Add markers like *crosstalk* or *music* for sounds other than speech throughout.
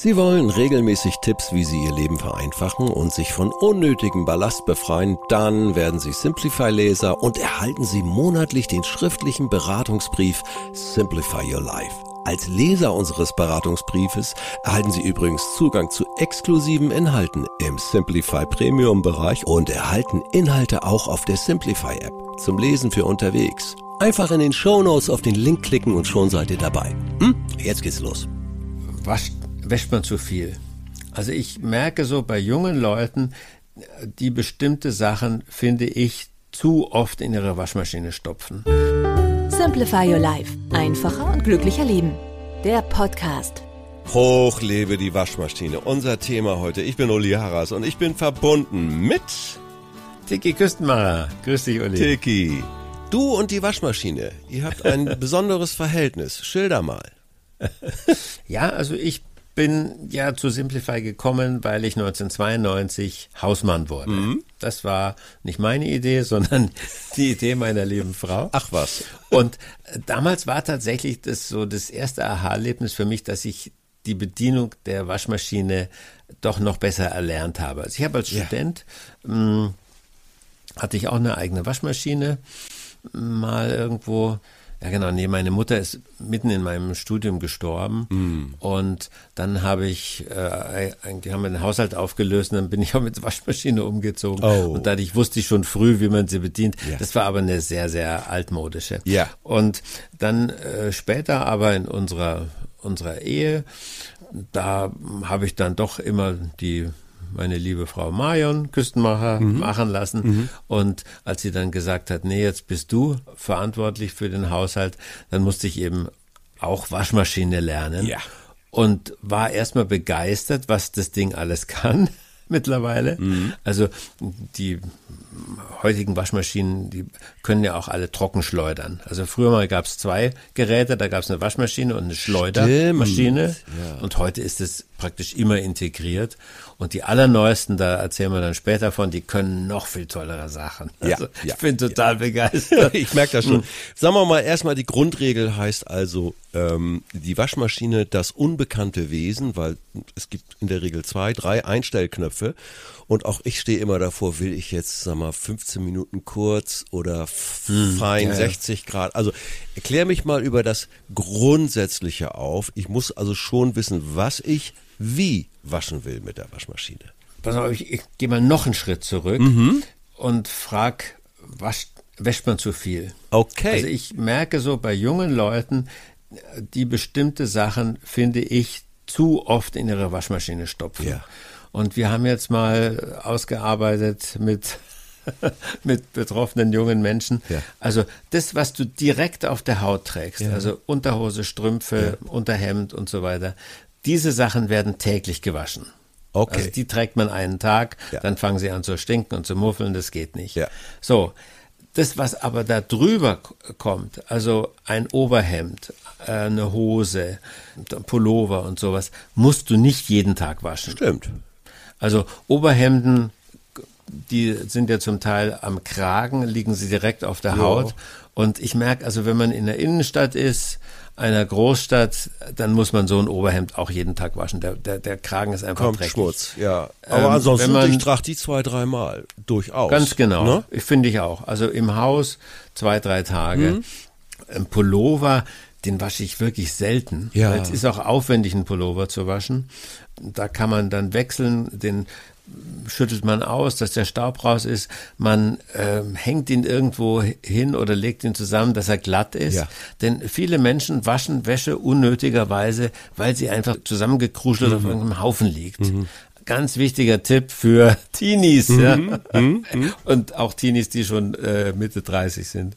Sie wollen regelmäßig Tipps, wie Sie Ihr Leben vereinfachen und sich von unnötigem Ballast befreien? Dann werden Sie Simplify-Leser und erhalten Sie monatlich den schriftlichen Beratungsbrief Simplify Your Life. Als Leser unseres Beratungsbriefes erhalten Sie übrigens Zugang zu exklusiven Inhalten im Simplify Premium Bereich und erhalten Inhalte auch auf der Simplify App zum Lesen für unterwegs. Einfach in den Show Notes auf den Link klicken und schon seid ihr dabei. Hm? Jetzt geht's los. Was wäscht man zu viel. Also ich merke so bei jungen Leuten, die bestimmte Sachen, finde ich, zu oft in ihre Waschmaschine stopfen. Simplify Your Life. Einfacher und glücklicher Leben. Der Podcast. Hoch lebe die Waschmaschine. Unser Thema heute. Ich bin Uli Harras und ich bin verbunden mit Tiki Küstenmacher. Grüß dich, Uli. Tiki. Du und die Waschmaschine. Ihr habt ein *laughs* besonderes Verhältnis. Schilder mal. ja, also ich bin ja zu Simplify gekommen, weil ich 1992 Hausmann wurde. Mhm. Das war nicht meine Idee, sondern *laughs* die Idee meiner lieben Frau. Ach was. Und damals war tatsächlich das so das erste Aha-Erlebnis für mich, dass ich die Bedienung der Waschmaschine doch noch besser erlernt habe. Also ich habe als ja. Student mh, hm, hatte ich auch eine eigene Waschmaschine mal irgendwo ja, genau. Nee, meine Mutter ist mitten in meinem Studium gestorben. Mm. Und dann habe ich, äh, haben wir den Haushalt aufgelöst und dann bin ich *laughs* auch mit der Waschmaschine umgezogen. Oh. Und dadurch wusste ich schon früh, wie man sie bedient. Ja. Das war aber eine sehr, sehr altmodische. Ja. Und dann äh, später aber in unserer, unserer Ehe, da habe ich dann doch immer die meine liebe Frau Marion Küstenmacher mhm. machen lassen. Mhm. Und als sie dann gesagt hat, nee, jetzt bist du verantwortlich für den Haushalt, dann musste ich eben auch Waschmaschine lernen. Ja. Und war erstmal begeistert, was das Ding alles *laughs* kann mittlerweile. Mhm. Also die heutigen Waschmaschinen, die können ja auch alle trocken schleudern. Also früher mal gab es zwei Geräte, da gab es eine Waschmaschine und eine Schleudermaschine. Ja. Und heute ist es praktisch immer integriert. Und die allerneuesten, da erzählen wir dann später von, die können noch viel tollere Sachen. Also ja, ich bin total ja. begeistert. *laughs* ich merke das schon. Sagen wir mal erstmal, die Grundregel heißt also, ähm, die Waschmaschine das unbekannte Wesen, weil es gibt in der Regel zwei, drei Einstellknöpfe. Und auch ich stehe immer davor, will ich jetzt, sag mal, 15 Minuten kurz oder hm, fein ja, 60 Grad. Also erklär mich mal über das Grundsätzliche auf. Ich muss also schon wissen, was ich wie waschen will mit der Waschmaschine. Pass auf, ich, ich gehe mal noch einen Schritt zurück mhm. und frag, wascht, wäscht man zu viel? Okay. Also ich merke so bei jungen Leuten, die bestimmte Sachen, finde ich, zu oft in ihre Waschmaschine stopfen. Ja. Und wir haben jetzt mal ausgearbeitet mit *laughs* mit betroffenen jungen Menschen. Ja. Also das, was du direkt auf der Haut trägst, ja. also Unterhose, Strümpfe, ja. Unterhemd und so weiter, diese Sachen werden täglich gewaschen. Okay. Also die trägt man einen Tag, dann fangen sie an zu stinken und zu muffeln, das geht nicht. So, das, was aber da drüber kommt, also ein Oberhemd, äh, eine Hose, ein Pullover und sowas, musst du nicht jeden Tag waschen. Stimmt. Also Oberhemden, die sind ja zum Teil am Kragen, liegen sie direkt auf der Haut. Und ich merke, also wenn man in der Innenstadt ist, einer Großstadt, dann muss man so ein Oberhemd auch jeden Tag waschen. Der, der, der Kragen ist einfach Kommt dreckig. Schmutz, ja. Aber ähm, ansonsten, man, ich trage die zwei, dreimal durchaus. Ganz genau. Ne? Ich finde ich auch. Also im Haus zwei, drei Tage. Mhm. Ein Pullover, den wasche ich wirklich selten. Ja. Es ist auch aufwendig, einen Pullover zu waschen. Da kann man dann wechseln, den schüttelt man aus, dass der Staub raus ist. Man äh, hängt ihn irgendwo hin oder legt ihn zusammen, dass er glatt ist. Ja. Denn viele Menschen waschen Wäsche unnötigerweise, weil sie einfach zusammengekruschelt mhm. auf irgendeinem Haufen liegt. Mhm. Ganz wichtiger Tipp für *laughs* Teenies mhm. ja? Mhm. Mhm. und auch Teenies, die schon äh, Mitte 30 sind.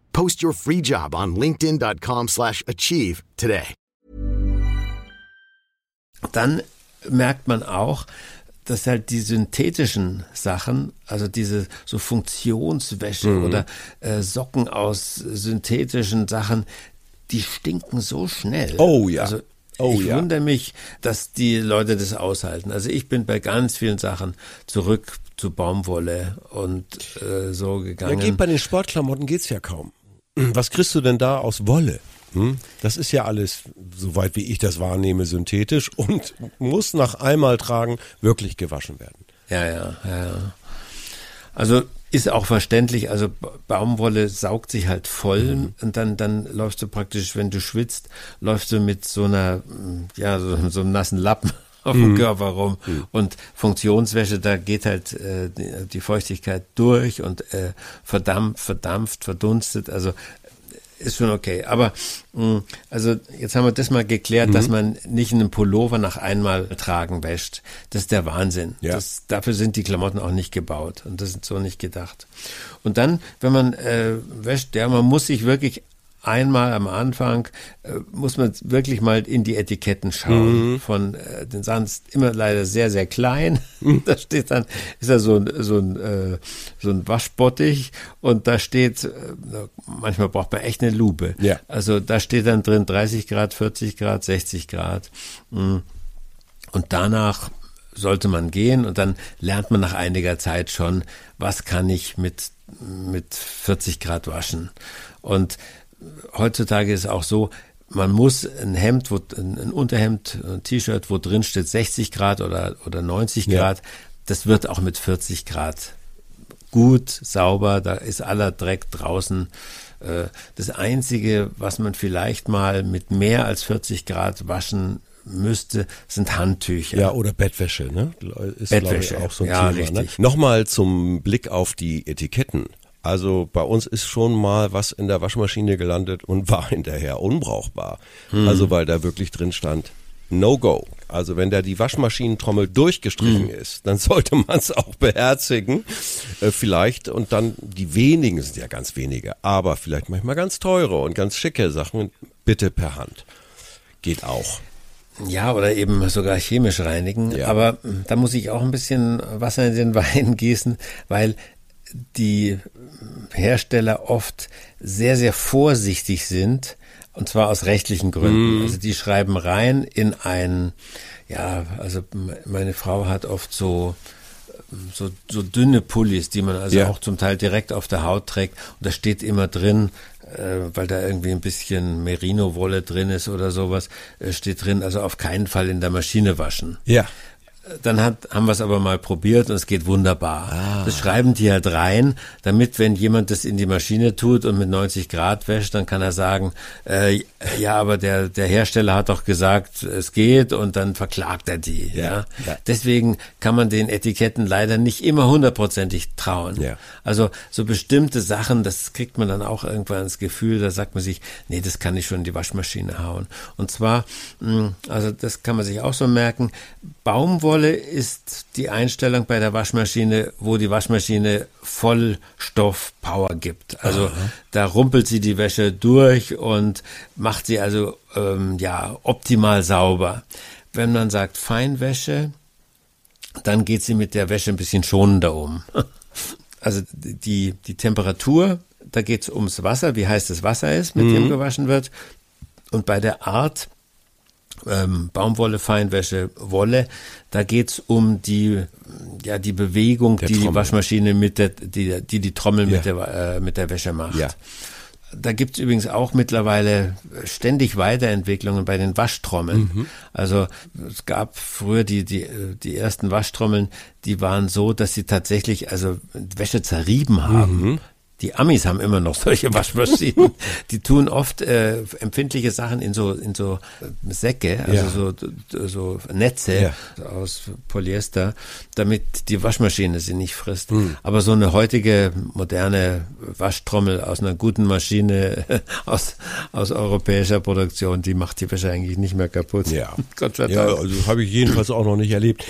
Post your free job on linkedin.com/achieve today. Dann merkt man auch, dass halt die synthetischen Sachen, also diese so Funktionswäsche mhm. oder äh, Socken aus synthetischen Sachen, die stinken so schnell. Oh ja. Also Oh, ich ja. wundere mich, dass die Leute das aushalten. Also ich bin bei ganz vielen Sachen zurück zu Baumwolle und äh, so gegangen. Ja, geht bei den Sportklamotten geht's ja kaum. *clears throat* Was kriegst du denn da aus Wolle? Hm? Das ist ja alles, soweit wie ich das wahrnehme, synthetisch *laughs* und muss nach einmal tragen wirklich gewaschen werden. Ja, ja, ja. ja. Also ist auch verständlich, also Baumwolle saugt sich halt voll mhm. und dann, dann läufst du praktisch, wenn du schwitzt, läufst du mit so einer, ja, so, so einem nassen Lappen auf dem mhm. Körper rum. Mhm. Und Funktionswäsche, da geht halt äh, die, die, Feuchtigkeit durch und äh, verdampft, verdampft, verdunstet. Also ist schon okay. Aber mh, also jetzt haben wir das mal geklärt, mhm. dass man nicht einen Pullover nach einmal tragen wäscht. Das ist der Wahnsinn. Ja. Das, dafür sind die Klamotten auch nicht gebaut und das ist so nicht gedacht. Und dann, wenn man äh, wäscht, ja, man muss sich wirklich einmal am Anfang äh, muss man wirklich mal in die Etiketten schauen. Mhm. Von äh, den Sachen ist immer leider sehr, sehr klein. Mhm. *laughs* da steht dann, ist da so ein, so ein, äh, so ein Waschbottich und da steht, äh, manchmal braucht man echt eine Lupe. Ja. Also da steht dann drin 30 Grad, 40 Grad, 60 Grad. Mhm. Und danach sollte man gehen und dann lernt man nach einiger Zeit schon, was kann ich mit, mit 40 Grad waschen. Und heutzutage ist es auch so, man muss ein Hemd, wo, ein Unterhemd, ein T-Shirt, wo drin steht 60 Grad oder, oder 90 Grad, ja. das wird auch mit 40 Grad gut, sauber, da ist aller Dreck draußen. Äh, das Einzige, was man vielleicht mal mit mehr als 40 Grad waschen müsste, sind Handtücher. Ja, oder Bettwäsche, ne? Ist, Bettwäsche, auch so ein ja, Thema. Richtig. Ne? Nochmal zum Blick auf die Etiketten. Also bei uns ist schon mal was in der Waschmaschine gelandet und war *laughs* hinterher unbrauchbar. Hm. Also weil da wirklich drin stand, No go. Also wenn da die Waschmaschinentrommel durchgestrichen hm. ist, dann *laughs* sollte man es auch beherzigen. Äh, vielleicht und dann die wenigen sind ja ganz wenige, aber vielleicht manchmal ganz teure und ganz schicke Sachen bitte per Hand. Geht auch. Ja, oder eben sogar chemisch reinigen. Ja. Aber da muss ich auch ein bisschen Wasser in den *laughs* Wein gießen, weil die Hersteller oft sehr, sehr vorsichtig sind, und zwar aus rechtlichen Gründen. Mm. Also die schreiben rein in ein, ja, also meine Frau hat oft so, so, so dünne Pullis, die man also ja. auch zum Teil direkt auf der Haut trägt. Und da steht immer drin, äh, weil da irgendwie ein bisschen Merino-Wolle drin ist oder sowas, äh, steht drin, also auf keinen Fall in der Maschine waschen. Ja. Dann hat, haben wir es aber mal probiert und es geht wunderbar. Ah. Das schreiben die halt rein, damit wenn jemand das in die Maschine tut und mit 90 Grad wäscht, dann kann er sagen, äh, ja, aber der, der Hersteller hat doch gesagt, es geht und dann verklagt er die. Ja, ja. ja. Deswegen kann man den Etiketten leider nicht immer hundertprozentig trauen. Ja. Also so bestimmte Sachen, das kriegt man dann auch irgendwann ins Gefühl, da sagt man sich, nee, das kann ich schon in die Waschmaschine hauen. Und zwar, also das kann man sich auch so merken, Baumwolle ist die Einstellung bei der Waschmaschine, wo die Waschmaschine Vollstoff-Power gibt. Also Aha. da rumpelt sie die Wäsche durch und macht sie also ähm, ja optimal sauber. Wenn man sagt Feinwäsche, dann geht sie mit der Wäsche ein bisschen schonender um. *laughs* Also die, die Temperatur, da geht es ums Wasser, wie heiß das Wasser ist, mit mhm. dem gewaschen wird. Und bei der Art ähm, Baumwolle, Feinwäsche, Wolle. Da geht's um die, ja, die Bewegung, der die Trommel. die Waschmaschine mit der, die die, die Trommel Ja. mit, der, äh, mit der Wäsche macht. Ja. Da gibt's übrigens auch mittlerweile ständig Weiterentwicklungen bei den Waschtrommeln. Mhm. Also es gab früher die, die, die ersten Waschtrommeln, die waren so, dass sie tatsächlich also Wäsche zerrieben haben. Mhm. Die Amis haben immer noch *laughs* solche Waschmaschinen. Die tun oft äh, empfindliche Sachen in so in so äh, Säcke, also Ja. so so Netze Ja. aus Polyester, damit die Waschmaschine sie nicht frisst. Hm. Aber so eine heutige moderne Waschtrommel aus einer guten Maschine *laughs* aus aus europäischer Produktion, die macht die Wäsche eigentlich nicht mehr kaputt. Ja. *laughs* Gott sei Dank. Ja, also habe ich jedenfalls auch noch nicht erlebt.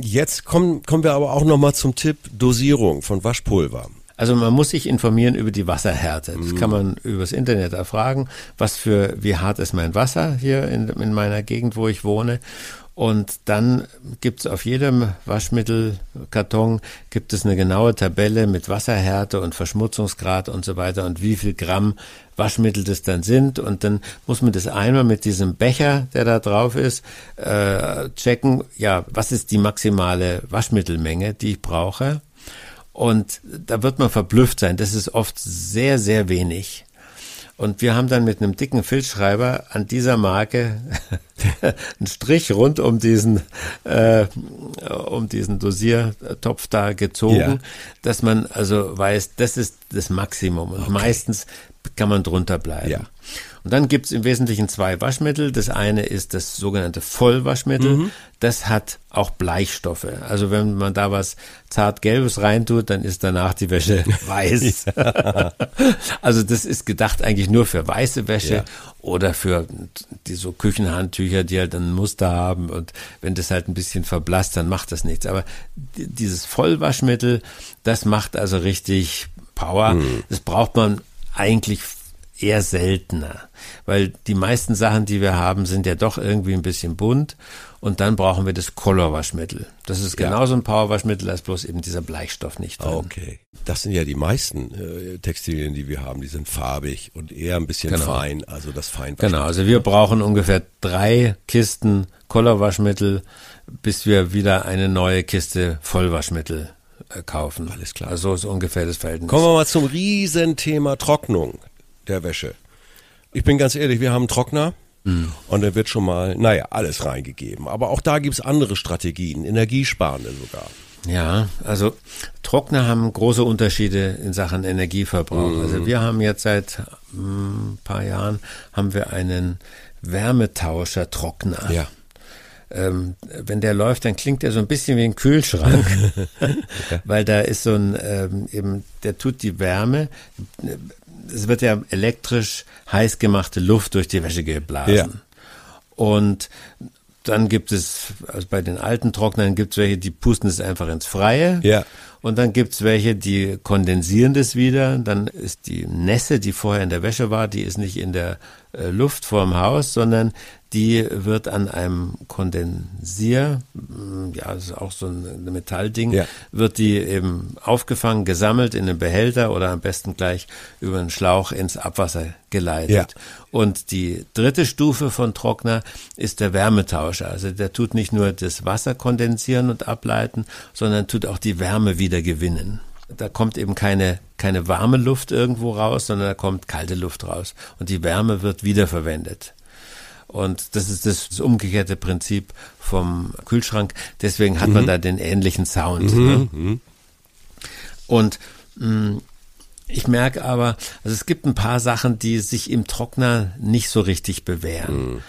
Jetzt kommen, kommen wir aber auch noch mal zum Tipp Dosierung von Waschpulver. Also man muss sich informieren über die Wasserhärte. Das kann man übers Internet erfragen, was für, wie hart ist mein Wasser hier in, in meiner Gegend, wo ich wohne. Und dann gibt es auf jedem Waschmittelkarton gibt es eine genaue Tabelle mit Wasserhärte und Verschmutzungsgrad und so weiter und wie viel Gramm Waschmittel das dann sind. Und dann muss man das einmal mit diesem Becher, der da drauf ist, äh, checken, ja, was ist die maximale Waschmittelmenge, die ich brauche. Und da wird man verblüfft sein. Das ist oft sehr, sehr wenig. Und wir haben dann mit einem dicken Filzschreiber an dieser Marke *laughs* einen Strich rund um diesen, äh, um diesen Dosiertopf da gezogen, ja. dass man also weiß, das ist das Maximum. Und okay. meistens kann man drunter bleiben. Ja. Und dann gibt es im Wesentlichen zwei Waschmittel. Das eine ist das sogenannte Vollwaschmittel. Mhm. Das hat auch Bleichstoffe. Also wenn man da was zartgelbes reintut, dann ist danach die Wäsche *laughs* weiß. also das ist gedacht eigentlich nur für weiße Wäsche ja. oder für die so Küchenhandtücher, die halt ein Muster haben. Und wenn das halt ein bisschen verblasst, dann macht das nichts. Aber dieses Vollwaschmittel, das macht also richtig Power. Mhm. Das braucht man eigentlich eher seltener, weil die meisten Sachen, die wir haben, sind ja doch irgendwie ein bisschen bunt und dann brauchen wir das Colorwaschmittel. Das ist ja. genauso ein Powerwaschmittel, als bloß eben dieser Bleichstoff nicht drin. Okay. Das sind ja die meisten äh, Textilien, die wir haben, die sind farbig und eher ein bisschen genau. fein, also das Feinwaschmittel. Genau, also wir brauchen ungefähr drei Kisten Colorwaschmittel, bis wir wieder eine neue Kiste Vollwaschmittel äh, kaufen. Alles klar. Also so ist ungefähr das Verhältnis. Kommen wir mal zum Riesenthema Trocknung der Wäsche. Ich bin ganz ehrlich, wir haben einen Trockner. Mhm. Und da wird schon mal, naja, alles reingegeben. Aber auch da gibt es andere Strategien, energiesparende sogar. Ja, also Trockner haben große Unterschiede in Sachen Energieverbrauch. Mhm. Also wir haben jetzt seit ein hm, paar Jahren haben wir einen Wärmetauscher Trockner. Ja. Ähm, wenn der läuft, dann klingt er so ein bisschen wie ein Kühlschrank, *laughs* *laughs* weil da ist so ein ähm, eben, der tut die Wärme es wird ja elektrisch heiß gemachte Luft durch die Wäsche geblasen. Ja. Und dann gibt es, also bei den alten Trocknern gibt es welche, die pusten es einfach ins Freie. Ja. Und dann gibt es welche, die kondensieren das wieder. Dann ist die Nässe, die vorher in der Wäsche war, die ist nicht in der äh, Luft vorm Haus, sondern die wird an einem Kondensier, mm, ja, das ist auch so ein Metallding, ja. wird die eben aufgefangen, gesammelt in einen Behälter oder am besten gleich über einen Schlauch ins Abwasser geleitet. Ja. Und die dritte Stufe von Trockner ist der Wärmetauscher. Also der tut nicht nur das Wasser kondensieren und ableiten, sondern tut auch die Wärme wieder gewinnen. Da kommt eben keine, keine warme Luft irgendwo raus, sondern da kommt kalte Luft raus. Und die Wärme wird wiederverwendet. Und das ist das, umgekehrte Prinzip vom Kühlschrank. Deswegen hat mhm. man da den ähnlichen Sound. Mhm. Ne? Mhm. Und mh, mm, ich merke aber, also es gibt ein paar Sachen, die sich im Trockner nicht so richtig bewähren. Mhm.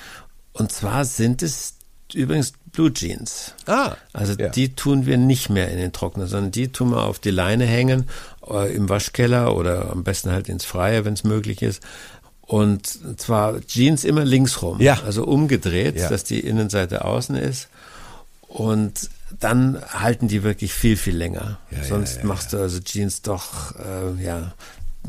Und zwar sind es übrigens Blue Jeans. Ah. Also ja. die tun wir nicht mehr in den Trockner, sondern die tun wir auf die Leine hängen, äh, im Waschkeller oder am besten halt ins Freie, wenn es möglich ist. Und zwar Jeans immer links rum, ja. also umgedreht, ja. dass die Innenseite außen ist. Und dann halten die wirklich viel, viel länger. Ja, Sonst machst du also Jeans doch, äh, ja,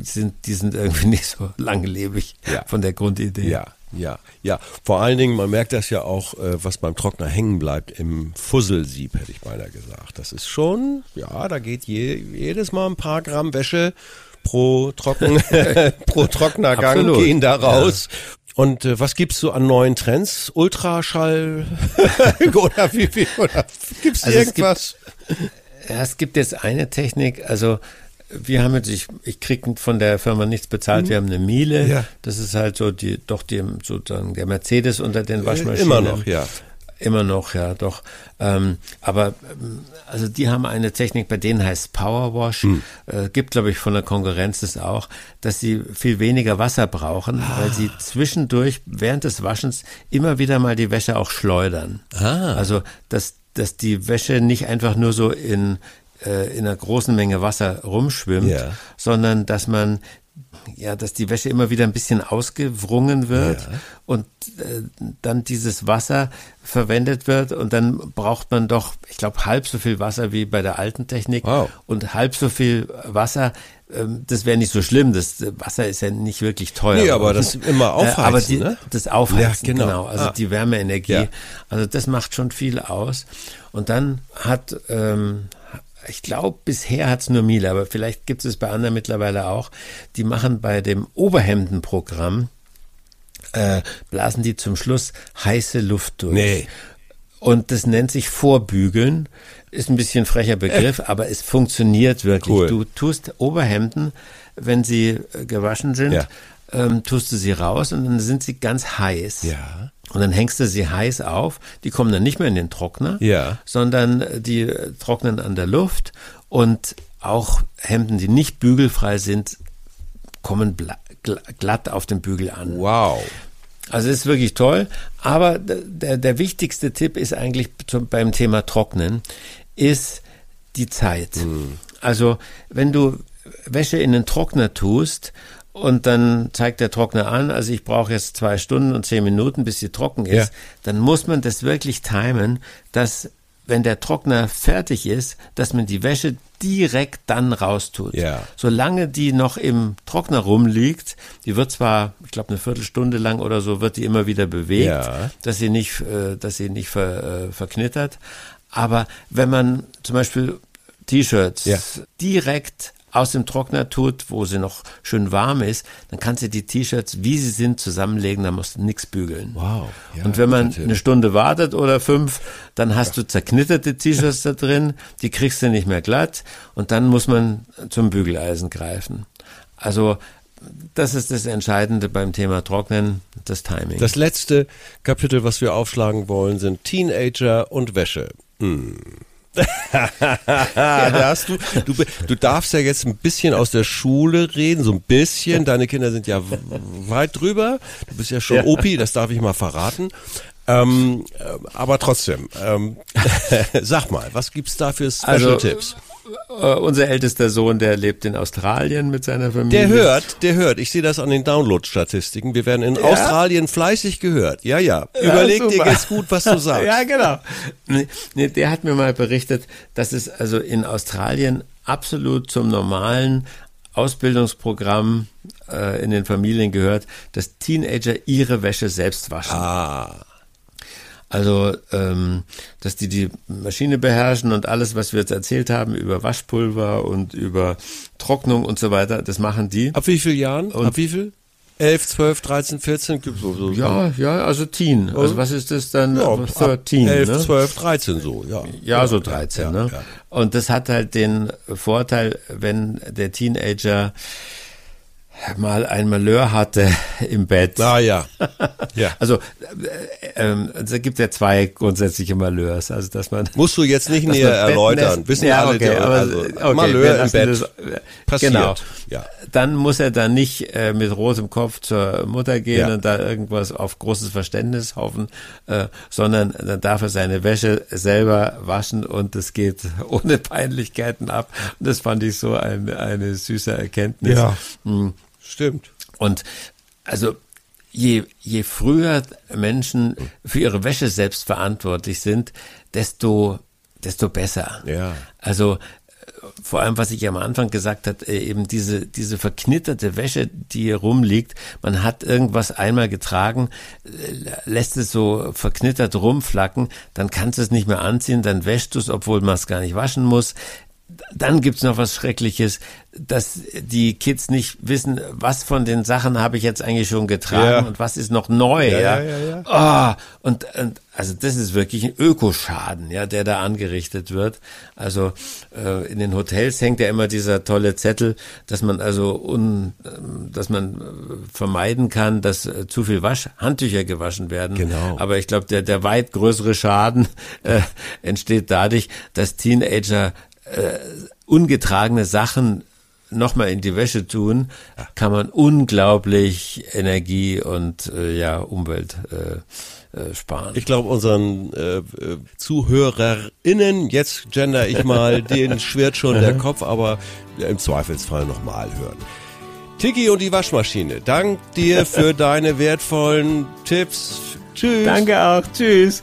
sind, die sind irgendwie *laughs* nicht so langlebig von der Grundidee. Ja, ja, ja. Vor allen Dingen, man merkt das ja auch, äh, was beim Trockner hängen bleibt, im Fusselsieb, hätte ich beinahe gesagt. Das ist schon, ja, da geht je, jedes Mal ein paar Gramm Wäsche pro, Trocken, *laughs* pro Trocknergang Absolut. gehen da raus. Ja. Und äh, was gibt's so an neuen Trends? Ultraschall *laughs* oder wie viel? Oder gibt's also irgendwas? Es gibt, ja, es gibt jetzt eine Technik, also wir haben jetzt, ich, ich kriege von der Firma nichts bezahlt, mhm. wir haben eine Miele. Ja. Das ist halt so die, doch die, sozusagen der Mercedes unter den Waschmaschinen. Immer noch, ja. Immer noch, ja, doch. Ähm, aber ähm, also die haben eine Technik, bei denen heißt Powerwash. Hm. Äh, gibt, glaube ich, von der Konkurrenz das auch, dass sie viel weniger Wasser brauchen, ah. weil sie zwischendurch während des Waschens immer wieder mal die Wäsche auch schleudern. Ah. Also dass dass die Wäsche nicht einfach nur so in äh, in einer großen Menge Wasser rumschwimmt, ja. sondern dass man ja, dass die Wäsche immer wieder ein bisschen ausgewrungen wird ja. und äh, dann dieses Wasser verwendet wird und dann braucht man doch, ich glaube, halb so viel Wasser wie bei der alten Technik wow. und halb so viel Wasser. Ähm, das wäre nicht so schlimm. Das Wasser ist ja nicht wirklich teuer. Nee, aber das *laughs* immer aufheizen, äh, aber die, ne? das Aufheizen, ja, genau. genau. Also ah. die Wärmeenergie. Ja. Also das macht schon viel aus. Und dann hat ähm, ich glaube, bisher hat's nur Miele, aber vielleicht gibt es bei anderen mittlerweile auch. Die machen bei dem Oberhemdenprogramm, äh, blasen die zum Schluss heiße Luft durch. Nee. Und das nennt sich Vorbügeln. Ist ein bisschen frecher Begriff, aber es funktioniert wirklich. Cool. Du tust Oberhemden, wenn sie äh, gewaschen sind, ja. Ähm, tust du sie raus und dann sind sie ganz heiß. Ja. Und dann hängst du sie heiß auf. Die kommen dann nicht mehr in den Trockner, ja. sondern die trocknen an der Luft. Und auch Hemden, die nicht bügelfrei sind, kommen glatt auf dem Bügel an. Wow. Also es ist wirklich toll. Aber der, der wichtigste Tipp ist eigentlich zum, beim Thema Trocknen, ist die Zeit. Mhm. Also wenn du Wäsche in den Trockner tust und dann zeigt der Trockner an, also ich brauche jetzt zwei Stunden und zehn Minuten, bis sie trocken ist, ja. dann muss man das wirklich timen, dass wenn der Trockner fertig ist, dass man die Wäsche direkt dann raustut. Ja. Solange die noch im Trockner rumliegt, die wird zwar, ich glaube, eine Viertelstunde lang oder so, wird die immer wieder bewegt, ja. dass sie nicht, äh, dass sie nicht ver, äh, verknittert. Aber wenn man zum Beispiel T-Shirts ja. direkt aus dem Trockner tut, wo sie noch schön warm ist, dann kannst du die T-Shirts, wie sie sind, zusammenlegen, da musst du nichts bügeln. Wow. Ja, und wenn man eine Stunde wartet oder fünf, dann hast du zerknitterte T-Shirts da drin, die kriegst du nicht mehr glatt und dann muss man zum Bügeleisen greifen. Also das ist das Entscheidende beim Thema Trocknen, das Timing. Das letzte Kapitel, was wir aufschlagen wollen, sind Teenager und Wäsche. Hm *laughs* ja, da hast du, du, du darfst ja jetzt ein bisschen aus der Schule reden, so ein bisschen. Deine Kinder sind ja weit drüber. Du bist ja schon ja. Opi, das darf ich mal verraten. Ähm, äh, aber trotzdem, ähm, *laughs* sag mal, was gibt's da für Special-Tipps? Also, Uh, unser ältester Sohn, der lebt in Australien mit seiner Familie. Der hört, der hört. Ich sehe das an den Download-Statistiken. Wir werden in ja? Australien fleißig gehört. Ja, ja. Überleg ja, dir jetzt gut, was du *laughs* sagst. ja, genau. Nee, der hat mir mal berichtet, dass es also in Australien absolut zum normalen Ausbildungsprogramm äh, in den Familien gehört, dass Teenager ihre Wäsche selbst waschen. Ah. Also, ähm, dass die die Maschine beherrschen und alles, was wir jetzt erzählt haben über Waschpulver und über Trocknung und so weiter, das machen die. Ab wie vielen Jahren? Und Ab wie viel? 11, 12, 13, 14? So, so, ja, ja, also Teen. Also was ist das dann? Ja, 13, 11, ne? 12, 13 so, ja. Ja, so 13, ja, ne? Ja. Und das hat halt den Vorteil, wenn der Teenager mal ein Malheur hatte im Bett. Ah ja. *laughs* ja. Also äh, äh, es gibt ja zwei grundsätzliche Malheurs. Also dass man musst du jetzt nicht *laughs* näher erläutern. Wissen ja, alle, okay, aber, also okay, Malheur im Bett das, äh, passiert. Genau. Ja. Dann muss er dann nicht äh, mit rotem Kopf zur Mutter gehen ja. und da irgendwas auf großes Verständnis hoffen, äh, sondern dann darf er seine Wäsche selber waschen und es geht *laughs* ohne Peinlichkeiten ab. Und das fand ich so ein, eine süße Erkenntnis. Ja. Mhm. Stimmt. Und also je, je früher Menschen für ihre Wäsche selbst verantwortlich sind, desto, desto besser. Ja. Also vor allem, was ich am Anfang gesagt hat, äh, eben diese, diese verknitterte Wäsche, die hier rumliegt. Man hat irgendwas einmal getragen, äh, lässt es so verknittert rumflacken, dann kannst du es nicht mehr anziehen, dann wäschst du es, obwohl man es gar nicht waschen muss. Dann gibt's noch was Schreckliches, dass die Kids nicht wissen, was von den Sachen habe ich jetzt eigentlich schon getragen ja. und was ist noch neu. Ja, ja, ja, ja. Oh, und, und also das ist wirklich ein Ökoschaden, ja, der da angerichtet wird. Also äh, in den Hotels hängt ja immer dieser tolle Zettel, dass man also un, dass man äh, vermeiden kann, dass äh, zu viel Wasch Handtücher gewaschen werden. Genau. Aber ich glaube, der der weit größere Schaden *laughs* äh, entsteht dadurch, dass Teenager äh, ungetragene Sachen nochmal in die Wäsche tun, kann man unglaublich Energie und äh, ja Umwelt äh, äh, sparen. Ich glaube, unseren äh, ZuhörerInnen, jetzt gender ich mal, *laughs* denen schwirrt schon der Kopf, aber im Zweifelsfall nochmal hören. Tiki und die Waschmaschine, dank dir *laughs* für deine wertvollen Tipps. Tschüss. Danke auch. Tschüss.